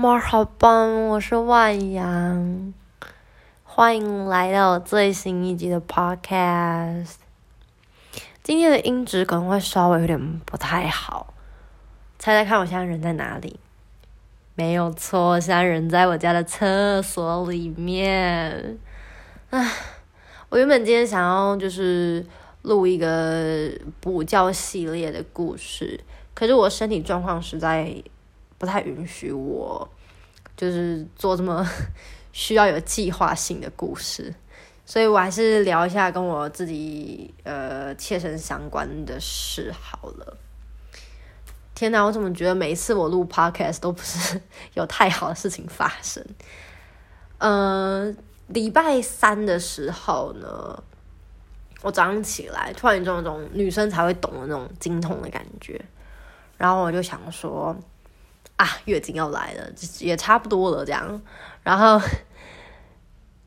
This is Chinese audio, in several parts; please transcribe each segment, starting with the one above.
么好棒，我是万阳，欢迎来到最新一集的 podcast。今天的音质可能会稍微有点不太好，猜猜看我现在人在哪里？没有错，现在人在我家的厕所里面。唉，我原本今天想要就是录一个补觉系列的故事，可是我身体状况实在。不太允许我，就是做这么 需要有计划性的故事，所以我还是聊一下跟我自己呃切身相关的事好了。天哪，我怎么觉得每一次我录 podcast 都不是 有太好的事情发生？嗯，礼拜三的时候呢，我早上起来突然有种种女生才会懂的那种经痛的感觉，然后我就想说。啊，月经要来了，也差不多了这样。然后，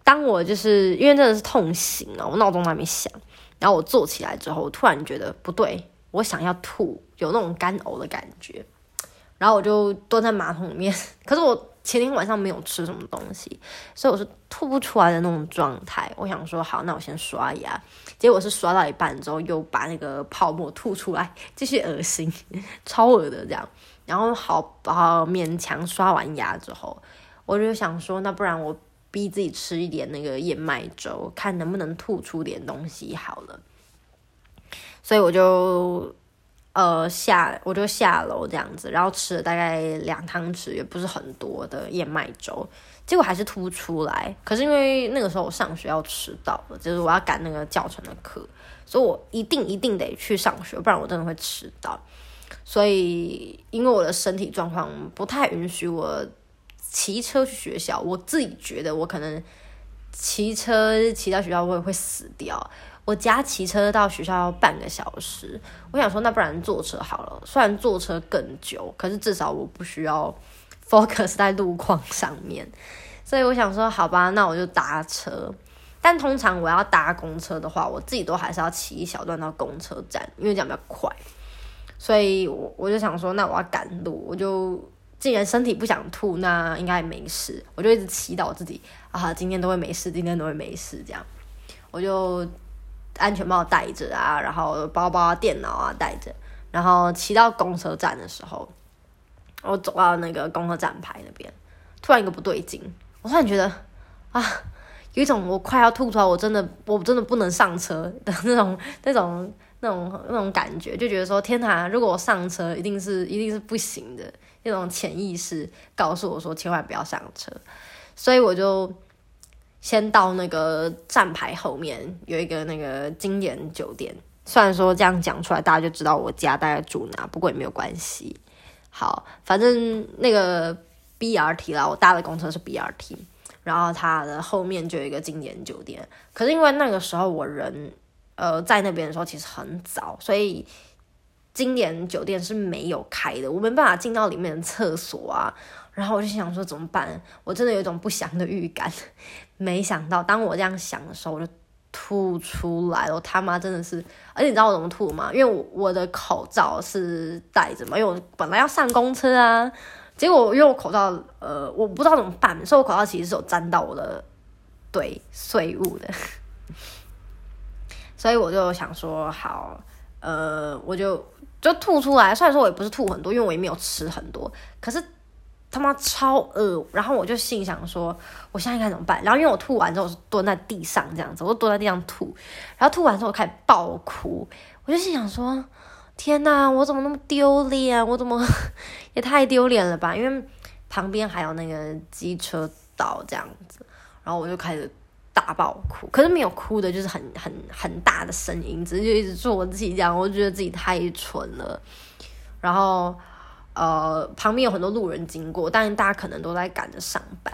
当我就是因为真的是痛醒了，我闹钟还没响。然后我坐起来之后，突然觉得不对，我想要吐，有那种干呕的感觉。然后我就蹲在马桶里面，可是我前天晚上没有吃什么东西，所以我是吐不出来的那种状态。我想说，好，那我先刷牙。结果是刷到一半之后，又把那个泡沫吐出来，继续恶心，超恶的这样。然后好好勉强刷完牙之后，我就想说，那不然我逼自己吃一点那个燕麦粥，看能不能吐出点东西好了。所以我就呃下我就下楼这样子，然后吃了大概两汤匙，也不是很多的燕麦粥，结果还是吐不出来。可是因为那个时候我上学要迟到了，就是我要赶那个教程的课，所以我一定一定得去上学，不然我真的会迟到。所以，因为我的身体状况不太允许我骑车去学校，我自己觉得我可能骑车骑到学校会会死掉。我家骑车到学校要半个小时，我想说，那不然坐车好了。虽然坐车更久，可是至少我不需要 focus 在路况上面。所以我想说，好吧，那我就搭车。但通常我要搭公车的话，我自己都还是要骑一小段到公车站，因为这样比较快。所以，我我就想说，那我要赶路，我就既然身体不想吐，那应该没事。我就一直祈祷自己啊，今天都会没事，今天都会没事。这样，我就安全帽戴着啊，然后包包、电脑啊带着，然后骑到公车站的时候，我走到那个公车站牌那边，突然一个不对劲，我突然觉得啊，有一种我快要吐出来，我真的我真的不能上车的那种那种。那种那种感觉，就觉得说天哪！如果我上车，一定是一定是不行的。那种潜意识告诉我说，千万不要上车。所以我就先到那个站牌后面有一个那个经典酒店。虽然说这样讲出来，大家就知道我家大概住哪，不过也没有关系。好，反正那个 BRT 啦，我搭的公车是 BRT，然后它的后面就有一个经典酒店。可是因为那个时候我人。呃，在那边的时候其实很早，所以经典酒店是没有开的，我没办法进到里面的厕所啊。然后我就想说怎么办？我真的有一种不祥的预感。没想到，当我这样想的时候，我就吐出来了。我他妈真的是，而且你知道我怎么吐吗？因为我我的口罩是戴着嘛，因为我本来要上公车啊。结果因为我口罩，呃，我不知道怎么办，所以我口罩其实是有沾到我的对碎物的。所以我就想说，好，呃，我就就吐出来。虽然说我也不是吐很多，因为我也没有吃很多，可是他妈超饿。然后我就心想说，我现在应该怎么办？然后因为我吐完之后是蹲在地上这样子，我就蹲在地上吐。然后吐完之后开始爆哭，我就心想说，天哪，我怎么那么丢脸？我怎么 也太丢脸了吧？因为旁边还有那个机车道这样子，然后我就开始。大爆哭，可是没有哭的，就是很很很大的声音，只是就一直做我自己这样，我觉得自己太蠢了。然后，呃，旁边有很多路人经过，但大家可能都在赶着上班，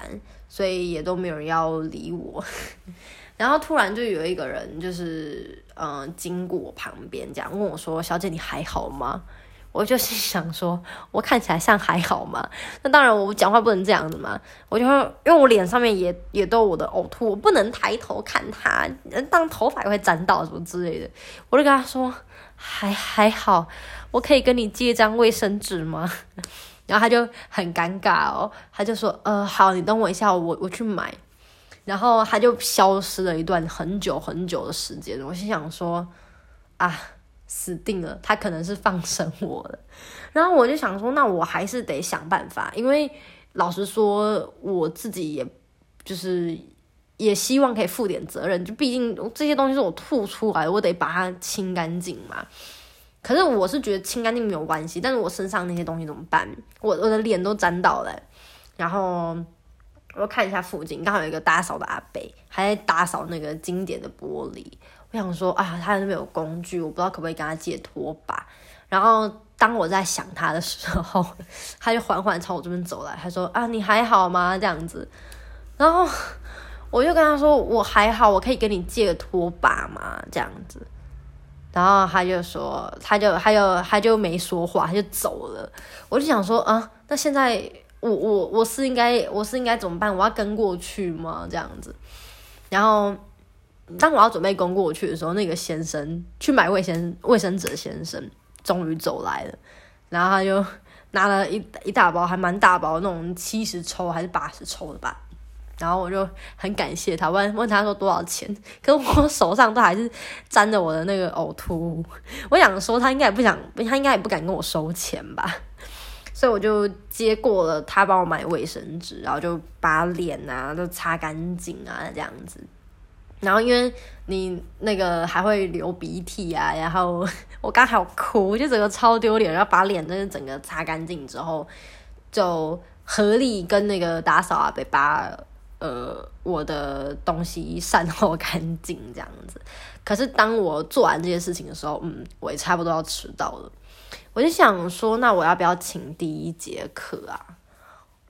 所以也都没有人要理我。然后突然就有一个人，就是嗯，经过我旁边，这样问我说：“小姐，你还好吗？”我就心 想说，我看起来像还好吗？那当然，我讲话不能这样子嘛。我就因为我脸上面也也都我的呕吐，我不能抬头看他，当头发也会沾到什么之类的。我就跟他说，还还好，我可以跟你借一张卫生纸吗？然后他就很尴尬哦，他就说：“呃，好，你等我一下，我我去买。”然后他就消失了一段很久很久的时间。我心想说：“啊，死定了，他可能是放生我了。”然后我就想说：“那我还是得想办法，因为老实说，我自己也就是也希望可以负点责任，就毕竟这些东西是我吐出来，我得把它清干净嘛。”可是我是觉得清干净没有关系，但是我身上那些东西怎么办？我我的脸都沾到了，然后我看一下附近，刚好有一个打扫的阿伯，还在打扫那个经典的玻璃。我想说啊，他那边有工具，我不知道可不可以跟他借拖把。然后当我在想他的时候，他就缓缓朝我这边走来，他说啊，你还好吗？这样子，然后我就跟他说我还好，我可以跟你借个拖把吗？这样子。然后他就说，他就他就他就没说话，他就走了。我就想说啊，那现在我我我是应该我是应该怎么办？我要跟过去吗？这样子。然后当我要准备攻过去的时候，那个先生去买卫生卫生纸的先生终于走来了。然后他就拿了一一大包，还蛮大包那种七十抽还是八十抽的吧。然后我就很感谢他，问问他说多少钱，可是我手上都还是沾着我的那个呕吐物。我想说他应该也不想，他应该也不敢跟我收钱吧，所以我就接过了他帮我买卫生纸，然后就把脸啊都擦干净啊这样子。然后因为你那个还会流鼻涕啊，然后 我刚好哭，就整个超丢脸，然后把脸真的整个擦干净之后，就合力跟那个打扫啊，被把。呃，我的东西善后干净这样子。可是当我做完这些事情的时候，嗯，我也差不多要迟到了。我就想说，那我要不要请第一节课啊？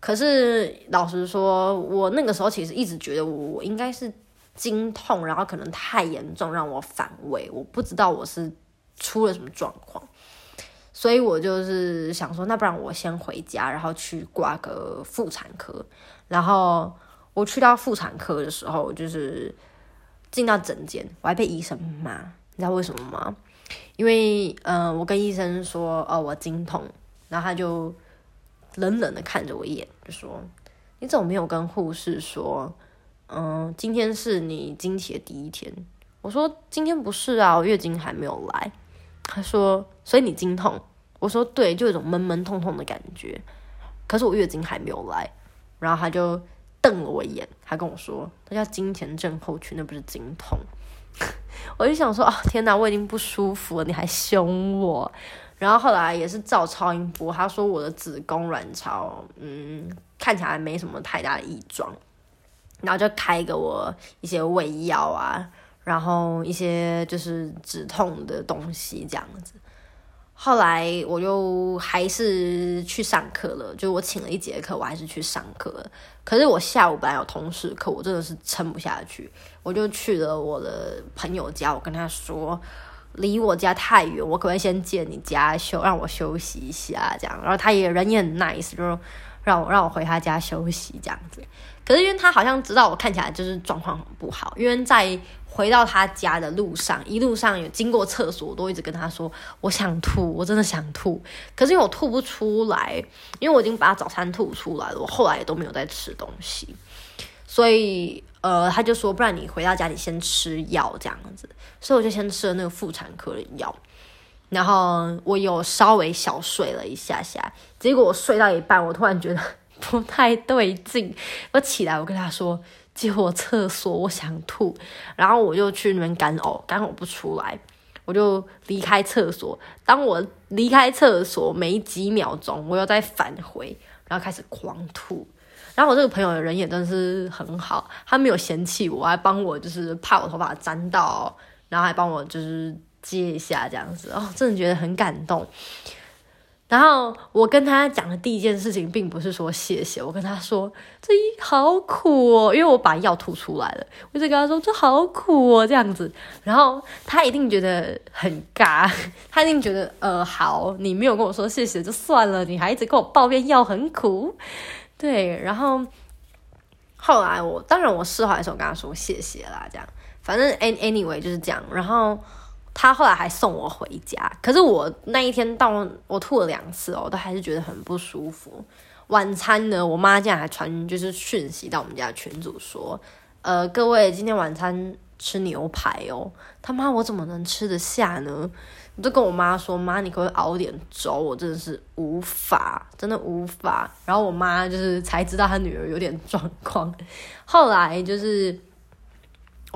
可是老实说，我那个时候其实一直觉得我应该是经痛，然后可能太严重让我反胃，我不知道我是出了什么状况，所以我就是想说，那不然我先回家，然后去挂个妇产科，然后。我去到妇产科的时候，就是进到诊间，我还被医生骂，你知道为什么吗？因为，嗯，我跟医生说，哦，我经痛，然后他就冷冷的看着我一眼，就说：“你怎么没有跟护士说，嗯，今天是你经期的第一天？”我说：“今天不是啊，我月经还没有来。”他说：“所以你经痛？”我说：“对，就有种闷闷痛痛的感觉，可是我月经还没有来。”然后他就。瞪了我一眼，他跟我说：“那叫金钱症候群，那不是经痛。” 我就想说：“哦，天哪，我已经不舒服了，你还凶我。”然后后来也是照超音波，他说我的子宫卵巢，嗯，看起来没什么太大的异状，然后就开给我一些胃药啊，然后一些就是止痛的东西这样子。后来我就还是去上课了，就我请了一节课，我还是去上课。可是我下午本来有同事课，我真的是撑不下去，我就去了我的朋友家。我跟他说，离我家太远，我可不可以先借你家休，让我休息一下？这样，然后他也人也很 nice，就让我让我回他家休息这样子。可是因为他好像知道我看起来就是状况很不好，因为在。回到他家的路上，一路上有经过厕所，我都一直跟他说我想吐，我真的想吐。可是因为我吐不出来，因为我已经把早餐吐出来了，我后来也都没有再吃东西，所以呃，他就说不然你回到家里先吃药这样子，所以我就先吃了那个妇产科的药，然后我有稍微小睡了一下下，结果我睡到一半，我突然觉得不太对劲，我起来我跟他说。借我厕所，我想吐，然后我就去那边干呕，干呕不出来，我就离开厕所。当我离开厕所没几秒钟，我又再返回，然后开始狂吐。然后我这个朋友人也真是很好，他没有嫌弃我，还帮我就是怕我头发沾到，然后还帮我就是接一下这样子哦，真的觉得很感动。然后我跟他讲的第一件事情，并不是说谢谢，我跟他说这一好苦哦，因为我把药吐出来了，我就跟他说这好苦哦这样子，然后他一定觉得很尬，他一定觉得呃好，你没有跟我说谢谢就算了，你还一直跟我抱怨药很苦，对，然后后来我当然我释怀的时候跟他说谢谢啦，这样，反正 any anyway 就是这样，然后。他后来还送我回家，可是我那一天到我吐了两次哦，都还是觉得很不舒服。晚餐呢，我妈竟然还传就是讯息到我们家群主说，呃，各位今天晚餐吃牛排哦。他妈，我怎么能吃得下呢？我就跟我妈说，妈，你可不可以熬点粥？我真的是无法，真的无法。然后我妈就是才知道她女儿有点状况。后来就是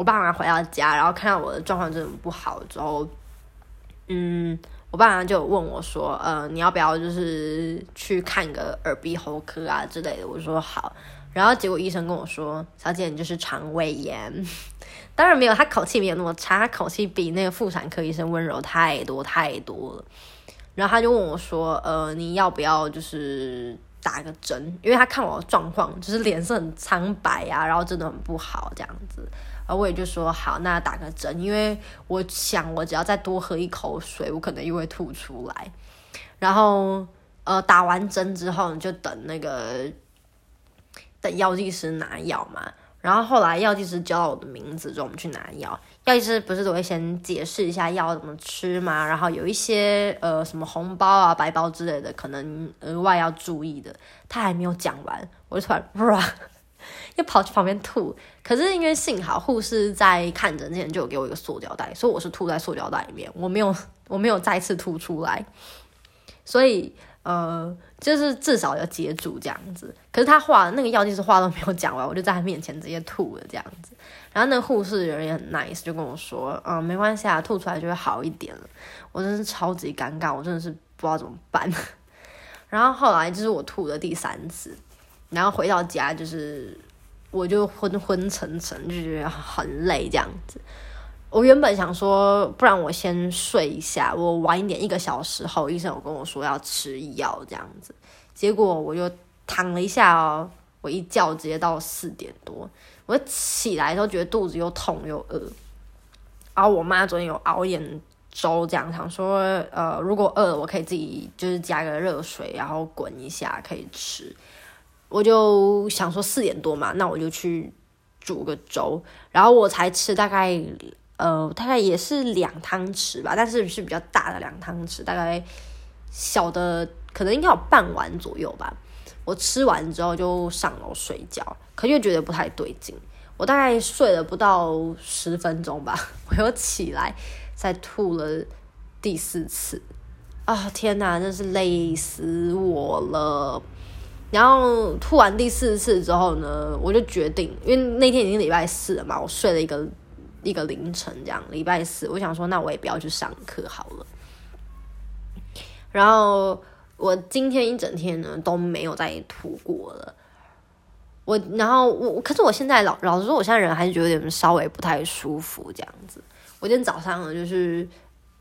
我爸妈回到家，然后看到我的状况真的不好之后，嗯。我爸妈就问我说：“呃，你要不要就是去看个耳鼻喉科啊之类的？”我说好。然后结果医生跟我说：“小姐，你就是肠胃炎。”当然没有，他口气没有那么差，他口气比那个妇产科医生温柔太多太多了。然后他就问我说：“呃，你要不要就是打个针？”因为他看我的状况，就是脸色很苍白啊，然后真的很不好这样子。我也就说好，那打个针，因为我想我只要再多喝一口水，我可能又会吐出来。然后呃，打完针之后就等那个等药剂师拿药嘛。然后后来药剂师叫我的名字之后，我们去拿药。药剂师不是都会先解释一下药怎么吃嘛？然后有一些呃什么红包啊、白包之类的，可能额外要注意的。他还没有讲完，我就突然哇！又跑去旁边吐，可是因为幸好护士在看诊之前就有给我一个塑胶袋，所以我是吐在塑胶袋里面，我没有我没有再次吐出来，所以呃就是至少要接住这样子。可是他话那个药剂师话都没有讲完，我就在他面前直接吐了这样子。然后那个护士人也很 nice，就跟我说，嗯，没关系啊，吐出来就会好一点了。我真是超级尴尬，我真的是不知道怎么办。然后后来就是我吐的第三次。然后回到家，就是我就昏昏沉沉，就觉得很累这样子。我原本想说，不然我先睡一下，我晚一点一个小时后，医生有跟我说要吃药这样子。结果我就躺了一下哦，我一觉直接到四点多，我起来都觉得肚子又痛又饿。然后我妈昨天有熬点粥，这样想说，呃，如果饿了，我可以自己就是加个热水，然后滚一下可以吃。我就想说四点多嘛，那我就去煮个粥，然后我才吃大概呃大概也是两汤匙吧，但是是比较大的两汤匙，大概小的可能应该有半碗左右吧。我吃完之后就上楼睡觉，可又觉得不太对劲，我大概睡了不到十分钟吧，我又起来再吐了第四次，啊天哪，真是累死我了。然后吐完第四次之后呢，我就决定，因为那天已经礼拜四了嘛，我睡了一个一个凌晨这样。礼拜四，我想说，那我也不要去上课好了。然后我今天一整天呢都没有再吐过了。我然后我，可是我现在老老实说，我现在人还是觉得有点稍微不太舒服这样子。我今天早上呢就是。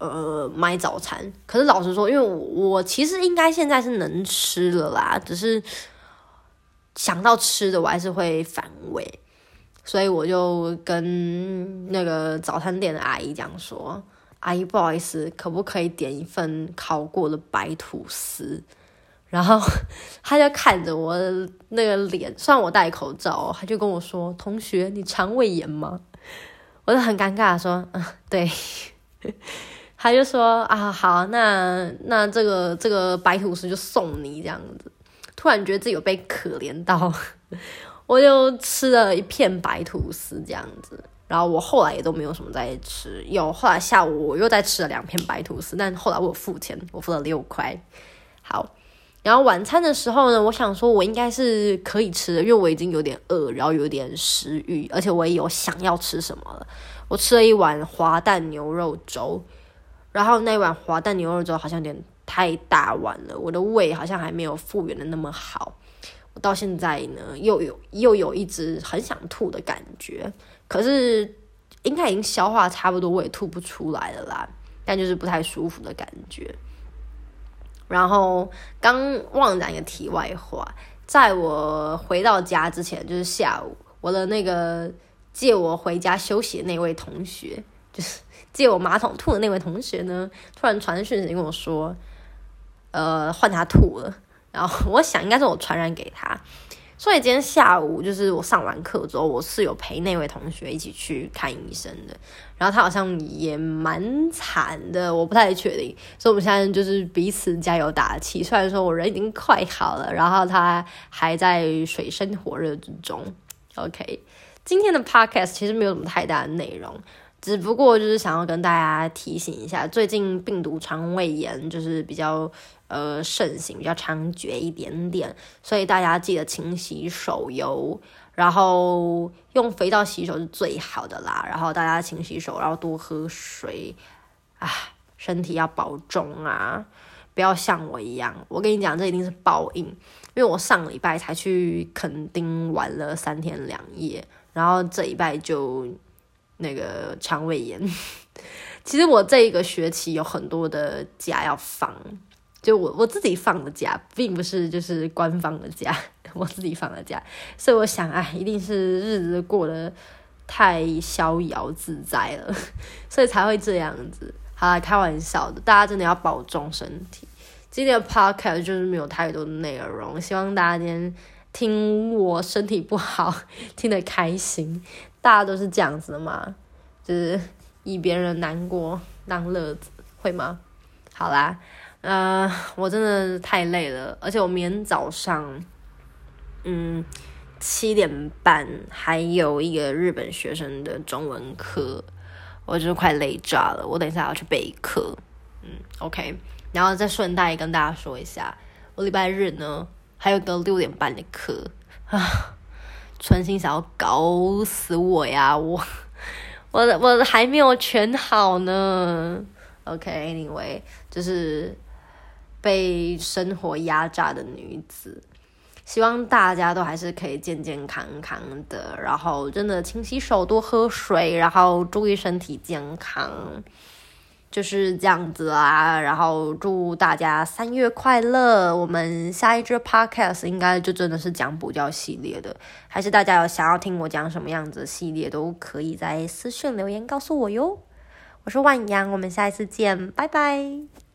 呃，买早餐。可是老实说，因为我我其实应该现在是能吃了啦，只是想到吃的我还是会反胃，所以我就跟那个早餐店的阿姨讲说：“阿姨，不好意思，可不可以点一份烤过的白吐司？”然后他就看着我那个脸，虽然我戴口罩，他就跟我说：“同学，你肠胃炎吗？”我就很尴尬说：“嗯，对。”他就说啊，好，那那这个这个白吐司就送你这样子。突然觉得自己有被可怜到，我就吃了一片白吐司这样子。然后我后来也都没有什么在吃，有后来下午我又再吃了两片白吐司，但后来我付钱，我付了六块。好，然后晚餐的时候呢，我想说我应该是可以吃的，因为我已经有点饿，然后有点食欲，而且我也有想要吃什么了。我吃了一碗滑蛋牛肉粥。然后那碗滑蛋牛肉粥好像有点太大碗了，我的胃好像还没有复原的那么好。我到现在呢，又有又有一直很想吐的感觉，可是应该已经消化差不多，我也吐不出来了啦。但就是不太舒服的感觉。然后刚忘讲一个题外话，在我回到家之前，就是下午，我的那个借我回家休息的那位同学，就是。借我马桶吐的那位同学呢，突然传讯息跟我说，呃，换他吐了。然后我想应该是我传染给他，所以今天下午就是我上完课之后，我是有陪那位同学一起去看医生的。然后他好像也蛮惨的，我不太确定。所以我们现在就是彼此加油打气。虽然说我人已经快好了，然后他还在水深火热之中。OK，今天的 Podcast 其实没有什么太大的内容。只不过就是想要跟大家提醒一下，最近病毒肠胃炎就是比较呃盛行，比较猖獗一点点，所以大家记得勤洗手哟，然后用肥皂洗手是最好的啦。然后大家勤洗手，然后多喝水啊，身体要保重啊，不要像我一样。我跟你讲，这一定是报应，因为我上礼拜才去垦丁玩了三天两夜，然后这一拜就。那个肠胃炎，其实我这一个学期有很多的假要放，就我我自己放的假，并不是就是官方的假，我自己放的假，所以我想，哎，一定是日子过得太逍遥自在了，所以才会这样子。好，开玩笑的，大家真的要保重身体。今天的 podcast 就是没有太多的内容，希望大家今天听我身体不好，听得开心。大家都是这样子的嘛，就是以别人难过当乐子，会吗？好啦，呃，我真的太累了，而且我明天早上，嗯，七点半还有一个日本学生的中文课，我就是快累炸了。我等一下要去备课，嗯，OK，然后再顺带跟大家说一下，我礼拜日呢还有个六点半的课啊。存心想要搞死我呀！我 我我还没有全好呢。OK，Anyway，就是被生活压榨的女子，希望大家都还是可以健健康康的，然后真的勤洗手，多喝水，然后注意身体健康。就是这样子啊，然后祝大家三月快乐。我们下一支 podcast 应该就真的是讲补教系列的，还是大家有想要听我讲什么样子系列，都可以在私信留言告诉我哟。我是万阳，我们下一次见，拜拜。